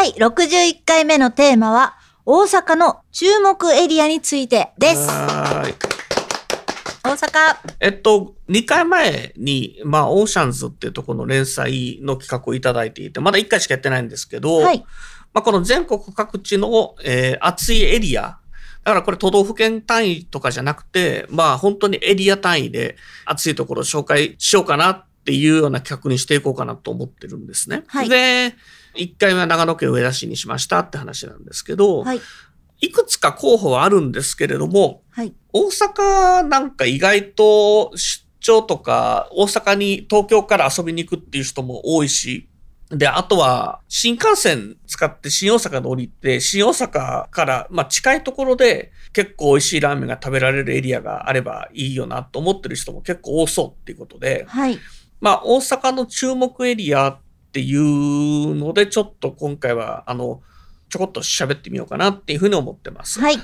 第61回目のテーマは大阪の注目エリアについてです。はい。大阪。えっと2回前にまあオーシャンズっていうところの連載の企画をいただいていてまだ1回しかやってないんですけど、はい。まあ、この全国各地の、えー、暑いエリア。だからこれ都道府県単位とかじゃなくて、まあ本当にエリア単位で暑いところを紹介しようかなっていうような企画にしていこうかなと思ってるんですね。はい。で、1回目は長野県上田市にしましたって話なんですけど、はい。いくつか候補はあるんですけれども、はい。大阪なんか意外と出張とか大阪に東京から遊びに行くっていう人も多いし、で、あとは新幹線使って新大阪に降りて、新大阪からまあ近いところで結構美味しいラーメンが食べられるエリアがあればいいよなと思ってる人も結構多そうっていうことで、はいまあ大阪の注目エリアっていうのでちょっと今回はあの、ちょこっと喋ってみようかなっていうふうに思ってます。はい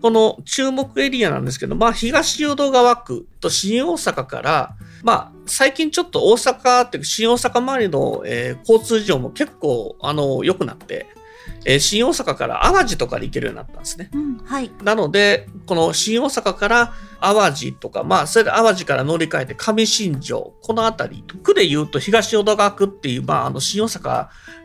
この注目エリアなんですけど、まあ、東淀川区と新大阪から、まあ、最近ちょっと大阪っていうか新大阪周りの、えー交通事情も結構、あの、良くなって、えー新大阪から淡路とかで行けるようになったんですね。うんはいなので、この新大阪から淡路とか、まあ、それで淡路から乗り換えて上新庄、この辺り、区で言うと東淀川区っていう、まあ、あの、新大阪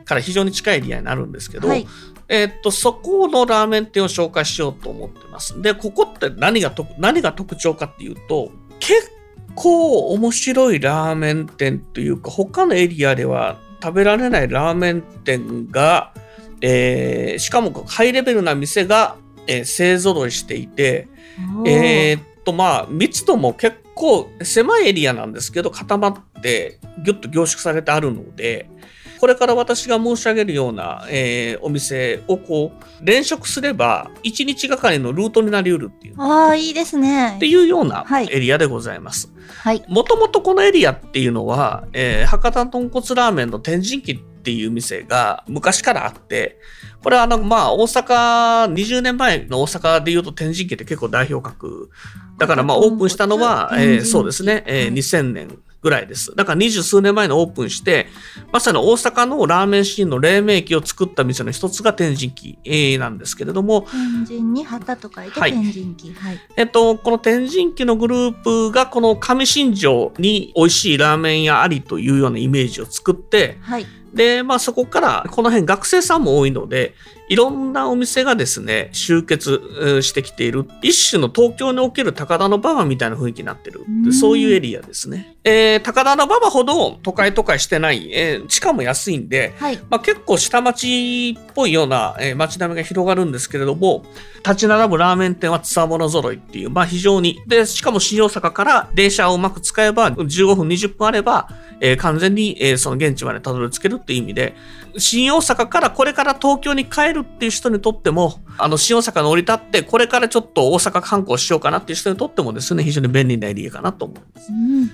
から非常に近いエリアになるんですけど、はいえーっと、そこのラーメン店を紹介しようと思ってます。で、ここって何がと何が特徴かっていうと、結構面白いラーメン店というか、他のエリアでは食べられないラーメン店が、えーしかもハイレベルな店が、えー勢ぞろいしていて、えーっと、まあ、密度も結構狭いエリアなんですけど、固まって、ぎゅっと凝縮されてあるので、これから私が申し上げるような、えーお店をこう、連食すれば、1日がかりのルートになり得るっていう、っああいいですね。ていうようなはい。エリアでございます。はい。もともとこのエリアっていうのは、えー博多豚骨ラーメンの天神記っていう店が昔からあって、これはあの、まあ、大阪、20年前の大阪で言うと天神記って結構代表格。だからまあ、オープンしたのは、えーそうですね、えーはい2000年ぐらいです。だから二十数年前にオープンして、まさに大阪のラーメンシーンの黎明期を作った店の一つが天神記、えーなんですけれども、天神に旗と書いてはい。天神記はい。えっと、この天神記のグループがこの上新庄に美味しいラーメン屋ありというようなイメージを作って、はいで、まあそこからこの辺学生さんも多いので、いろんなお店がですね、集結えーしてきている、一種の東京における高田の馬場みたいな雰囲気になってるう。んそういうエリアですね。えー高田の馬場ほど都会都会してない、えー地価も安いんで、はいまあ、結構下町っぽいような、えー街並みが広がるんですけれども、立ち並ぶラーメン店はつわもの揃いっていう、まあ非常に。で、しかも新大阪から電車をうまく使えば、15分、20分あれば、えー完全に、えーその現地までたどり着けるっていう意味で、新大阪からこれから東京に帰るっていう人にとっても、あの、新大阪に降り立って、これからちょっと大阪観光しようかなっていう人にとってもですね、非常に便利なエリアかなと思います。うん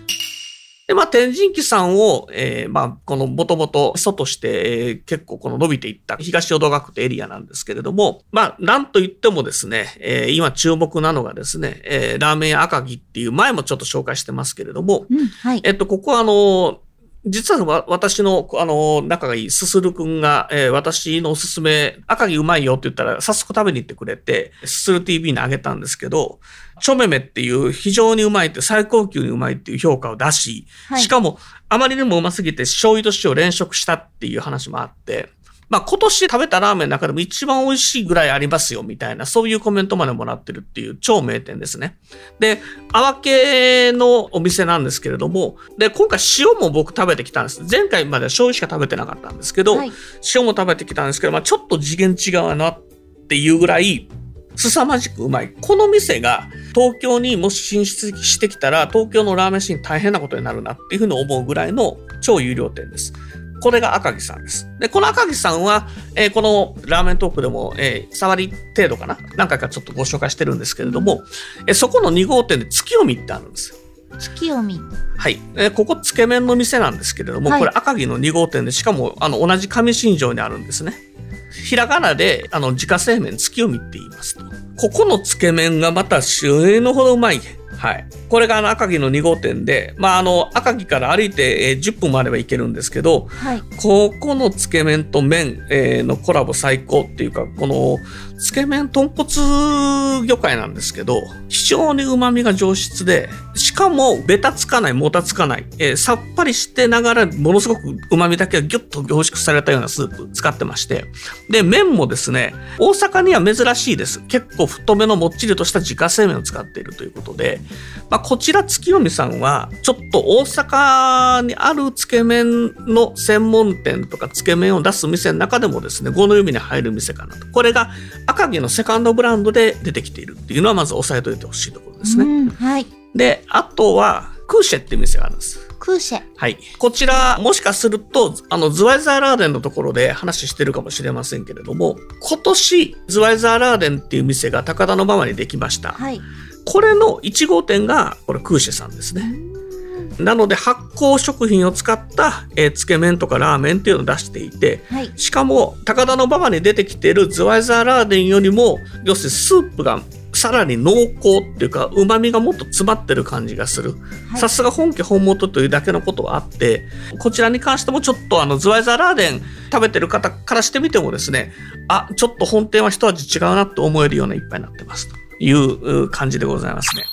で、まあ、天神記さんを、えーまあ、この、もともと、祖として、えー結構この伸びていった東淀川区ってエリアなんですけれども、まあ、なんと言ってもですね、えー今注目なのがですね、えーラーメン屋赤城っていう前もちょっと紹介してますけれども、うんはいえっと、ここはあの、実はわ私の、あの、仲がいいすするくんが、えー私のおすすめ、赤城うまいよって言ったら、早速食べに行ってくれて、すする TV にあげたんですけど、チョメメっていう非常にうまいって、最高級にうまいっていう評価を出し、はい。しかも、あまりにもうますぎて醤油と塩連食したっていう話もあって、まあ今年食べたラーメンの中でも一番美味しいぐらいありますよみたいな、そういうコメントまでもらってるっていう超名店ですね。で、泡系のお店なんですけれども、で、今回塩も僕食べてきたんです。前回までは醤油しか食べてなかったんですけど、はい塩も食べてきたんですけど、まあちょっと次元違うなっていうぐらい、凄まじくうまい。この店が東京にもし進出してきたら、東京のラーメンシーン大変なことになるなっていうふうに思うぐらいの超有料店です。これが赤木さんです。で、この赤木さんは、えーこのラーメントークでも、えー触り程度かな？何回かちょっとご紹介してるんですけれども、えーそこの2号店で月読みってあるんですよ。月読み。はい。えーここ、つけ麺の店なんですけれども、はいこれ赤城の2号店で、しかも、あの、同じ上新庄にあるんですね。ひらがなで、あの、自家製麺月読みって言いますと。ここのつけ麺がまた、死ぬほどうまい。はい。これがあの赤城の2号店で、まあ、あの、赤城から歩いて、えー10分もあれば行けるんですけど、はい。ここのつけ麺と麺、えーのコラボ最高っていうか、このつけ麺豚骨魚介なんですけど、非常に旨味が上質で、しかもベタつかない、もたつかない、えーさっぱりしてながら、ものすごく旨味だけがギュッと凝縮されたようなスープ使ってまして、で、麺もですね、大阪には珍しいです。結構太めのもっちりとした自家製麺を使っているということで、まあ、こちら月読さんは、ちょっと大阪にあるつけ麺の専門店とかつけ麺を出す店の中でもですね、5の指に入る店かなと。これが赤城のセカンドブランドで出てきているっていうのはまず押さえておいてほしいところですね。うん。はい。で、あとは、クーシェっていう店があるんです。クーシェ。はい。こちら、もしかすると、あの、ズワイザーラーデンのところで話してるかもしれませんけれども、今年、ズワイザーラーデンっていう店が高田の馬場にできました。はい。これの1号店が、これ、クーシェさんですね。なので、発酵食品を使った、えーつけ麺とかラーメンっていうのを出していて、はい。しかも、高田の馬場に出てきているズワイザーラーデンよりも、要するにスープがさらに濃厚っていうか、旨味がもっと詰まってる感じがする。はいさすが本家本元というだけのことはあって、こちらに関してもちょっとあの、ズワイザーラーデン食べてる方からしてみてもですね、あ、ちょっと本店は一味違うなって思えるような一杯になってますという感じでございますね。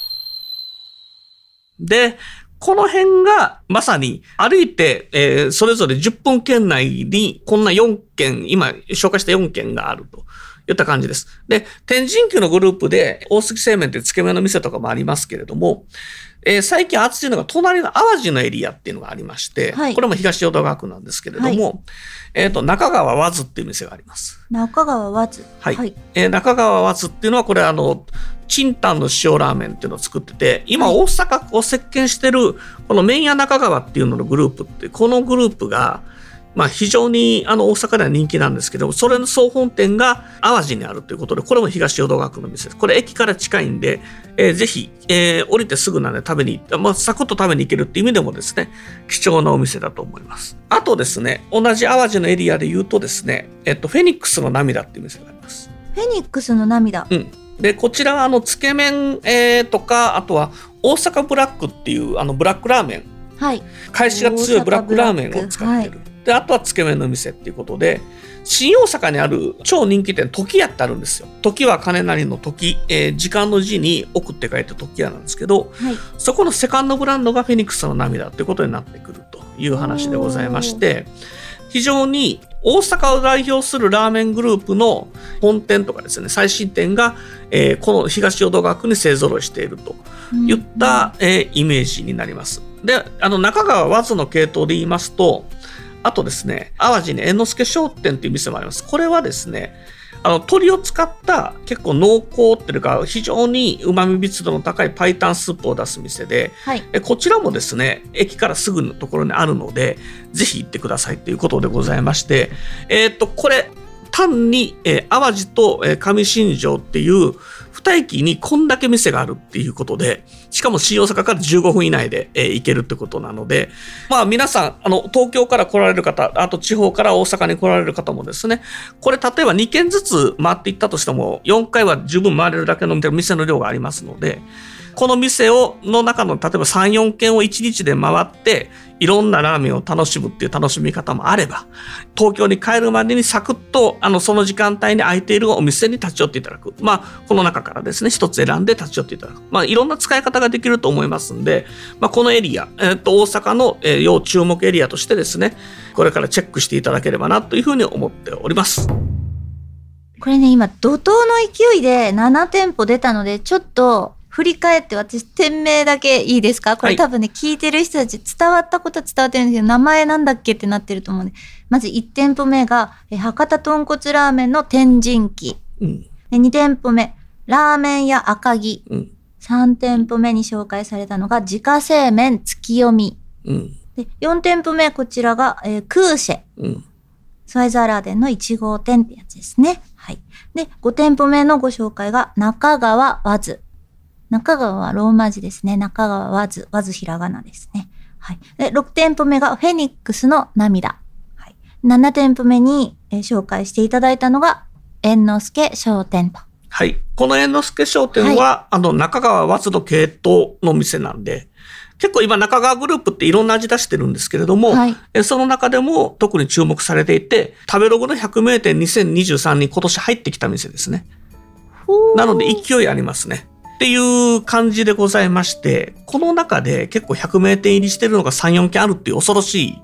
で、この辺がまさに歩いて、えーそれぞれ10分圏内にこんな4件、今紹介した4件があると。いった感じです。で、天神宮のグループで大杉製麺ってつけ麺の店とかもありますけれども、えー最近熱いのが隣の淡路のエリアっていうのがありまして、はいこれも東淀川区なんですけれども、はえっ、と、中川和津っていう店があります。中川和津。はいはい。えー中川和津っていうのはこれあの、チンタンの塩ラーメンっていうのを作ってて、今はい大阪を席巻してるこの麺屋中川っていうののグループって、このグループが、まあ非常にあの大阪では人気なんですけど、それの総本店が淡路にあるということで、これも東淀川区の店です。これ駅から近いんで、えーぜひ、えー降りてすぐなんで食べに行って、まあサクッと食べに行けるっていう意味でもですね、貴重なお店だと思います。あとですね、同じ淡路のエリアで言うとですね、えっと、フェニックスの涙っていう店があります。フェニックスの涙。うん。で、こちらは、あの、つけ麺、えーとか、あとは、大阪ブラックっていう、あの、ブラックラーメン、はい。返しが強いブラックラーメンを使ってる。で、あとはつけ麺の店っていうことで、新大阪にある超人気店、時屋ってあるんですよ。時は金なりの時、えー時間の字に奥って書いて時屋なんですけど、はい。そこのセカンドブランドがフェニックスの涙ということになってくるという話でございまして、非常に大阪を代表するラーメングループの本店とかですね、最新店が、えーこの東淀川区に勢ぞろいしているといった、えーイメージになります。で、あの中川和津の系統で言いますと、あとですね、淡路に猿之助商店っていう店もあります。これはですね、あの鶏を使った結構濃厚っていうか非常に旨味密度の高いパイタンスープを出す店ではい。えこちらもですね駅からすぐのところにあるのでぜひ行ってくださいということでございましてえっ、とこれ単に、えー淡路と、えー上新庄っていう二駅にこんだけ店があるっていうことで、しかも新大阪から15分以内で、えー行けるってことなので、まあ皆さん、あの、東京から来られる方、あと地方から大阪に来られる方もですね、これ例えば2軒ずつ回っていったとしても、4回は十分回れるだけの店の量がありますので、この店を、の中の、例えば3、4軒を1日で回って、いろんなラーメンを楽しむっていう楽しみ方もあれば、東京に帰るまでにサクッと、あの、その時間帯に空いているお店に立ち寄っていただく。まあ、この中からですね、一つ選んで立ち寄っていただく。まあ、いろんな使い方ができると思いますんで、まあ、このエリア、えっと、大阪の、えー要注目エリアとしてですね、これからチェックしていただければな、というふうに思っております。これね、今、怒涛の勢いで7店舗出たので、ちょっと振り返って私、店名だけいいですか？こはいれ多分ね、聞いてる人たち伝わったことは伝わってるんですけど、名前なんだっけってなってると思うんで。まず1店舗目が、え博多豚骨ラーメンの天神記。うん。で2店舗目、ラーメン屋赤城。うん。3店舗目に紹介されたのが、自家製麺月読み。うん。で、4店舗目、こちらが、えークーシェ。うん。スワイザーラーデンの1号店ってやつですね。はい。で、5店舗目のご紹介が中川和ズ。中川はローマ字ですね。中川和ズ。和ズひらがなですね。はい。で、6店舗目がフェニックスの涙。はい。7店舗目に、えー紹介していただいたのが、猿之助商店と。はい。この猿之助商店は、あの、中川和津の系統の店なんで、結構今中川グループっていろんな味出してるんですけれども、はいえその中でも特に注目されていて、食べログの100名店2023に今年入ってきた店ですね。なので勢いありますね。っていう感じでございまして、この中で結構100名店入りしてるのが3、4件あるっていう恐ろしい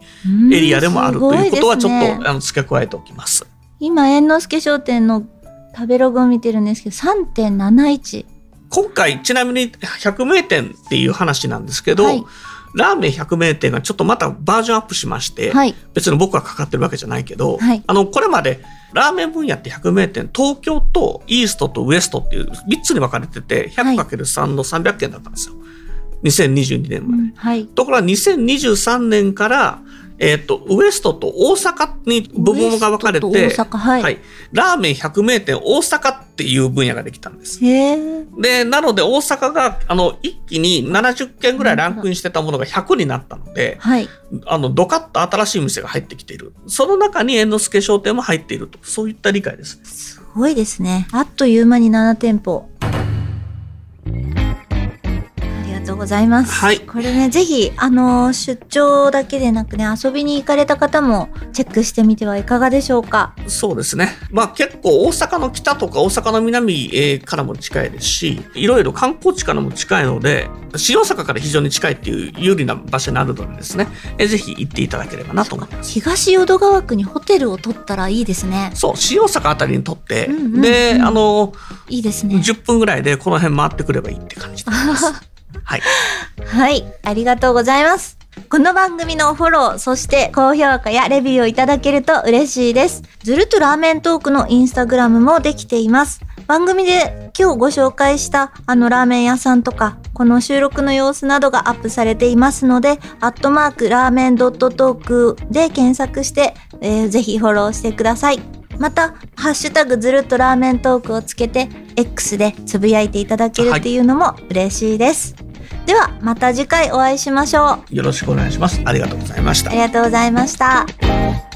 エリアでもあるということはちょっと、あの付け加えておきます。今、猿之助商店の食べログを見てるんですけど、3.71。今回ちなみに100名店っていう話なんですけど、はいラーメン100名店がちょっとまたバージョンアップしまして、はい別に僕はかかってるわけじゃないけど、はいあのこれまでラーメン分野って100名店東京とイーストとウエストっていう3つに分かれてて 100×3 の300件だったんですよ2022年まで。はい。ところが2023年から、えっ、と、ウエストと大阪に部門が分かれて、大阪はいラーメン100名店大阪っていう分野ができたんです。で、なので大阪が、あの、一気に70件ぐらいランクインしてたものが100になったので、はい。あの、ドカッと新しい店が入ってきている。その中に猿之助商店も入っていると。そういった理解です。すごいですね。あっという間に7店舗。ございます。はいこれね、ぜひ、あのー出張だけでなくね、遊びに行かれた方もチェックしてみてはいかがでしょうか？そうですね。まあ結構大阪の北とか大阪の南えーからも近いですし、いろいろ観光地からも近いので、新大阪から非常に近いっていう有利な場所になるのでですね、えーぜひ行っていただければなと思います。東淀川区にホテルを取ったらいいですね。そう、新大阪あたりにとって、うんうんうんで、あの、いいですね。10分ぐらいでこの辺回ってくればいいって感じです。はい。はい、ありがとうございます。この番組のフォロー、そして高評価やレビューをいただけると嬉しいです。ずるっとラーメントークのインスタグラムもできています。番組で今日ご紹介したあのラーメン屋さんとか、この収録の様子などがアップされていますので、アットマークラーメンドットトークで検索して、えーぜひフォローしてください。また、ハッシュタグずるっとラーメントークをつけて、X でつぶやいていただけるっていうのも嬉しいです。では、また次回お会いしましょう。よろしくお願いします。ありがとうございましたあり。がとうございました。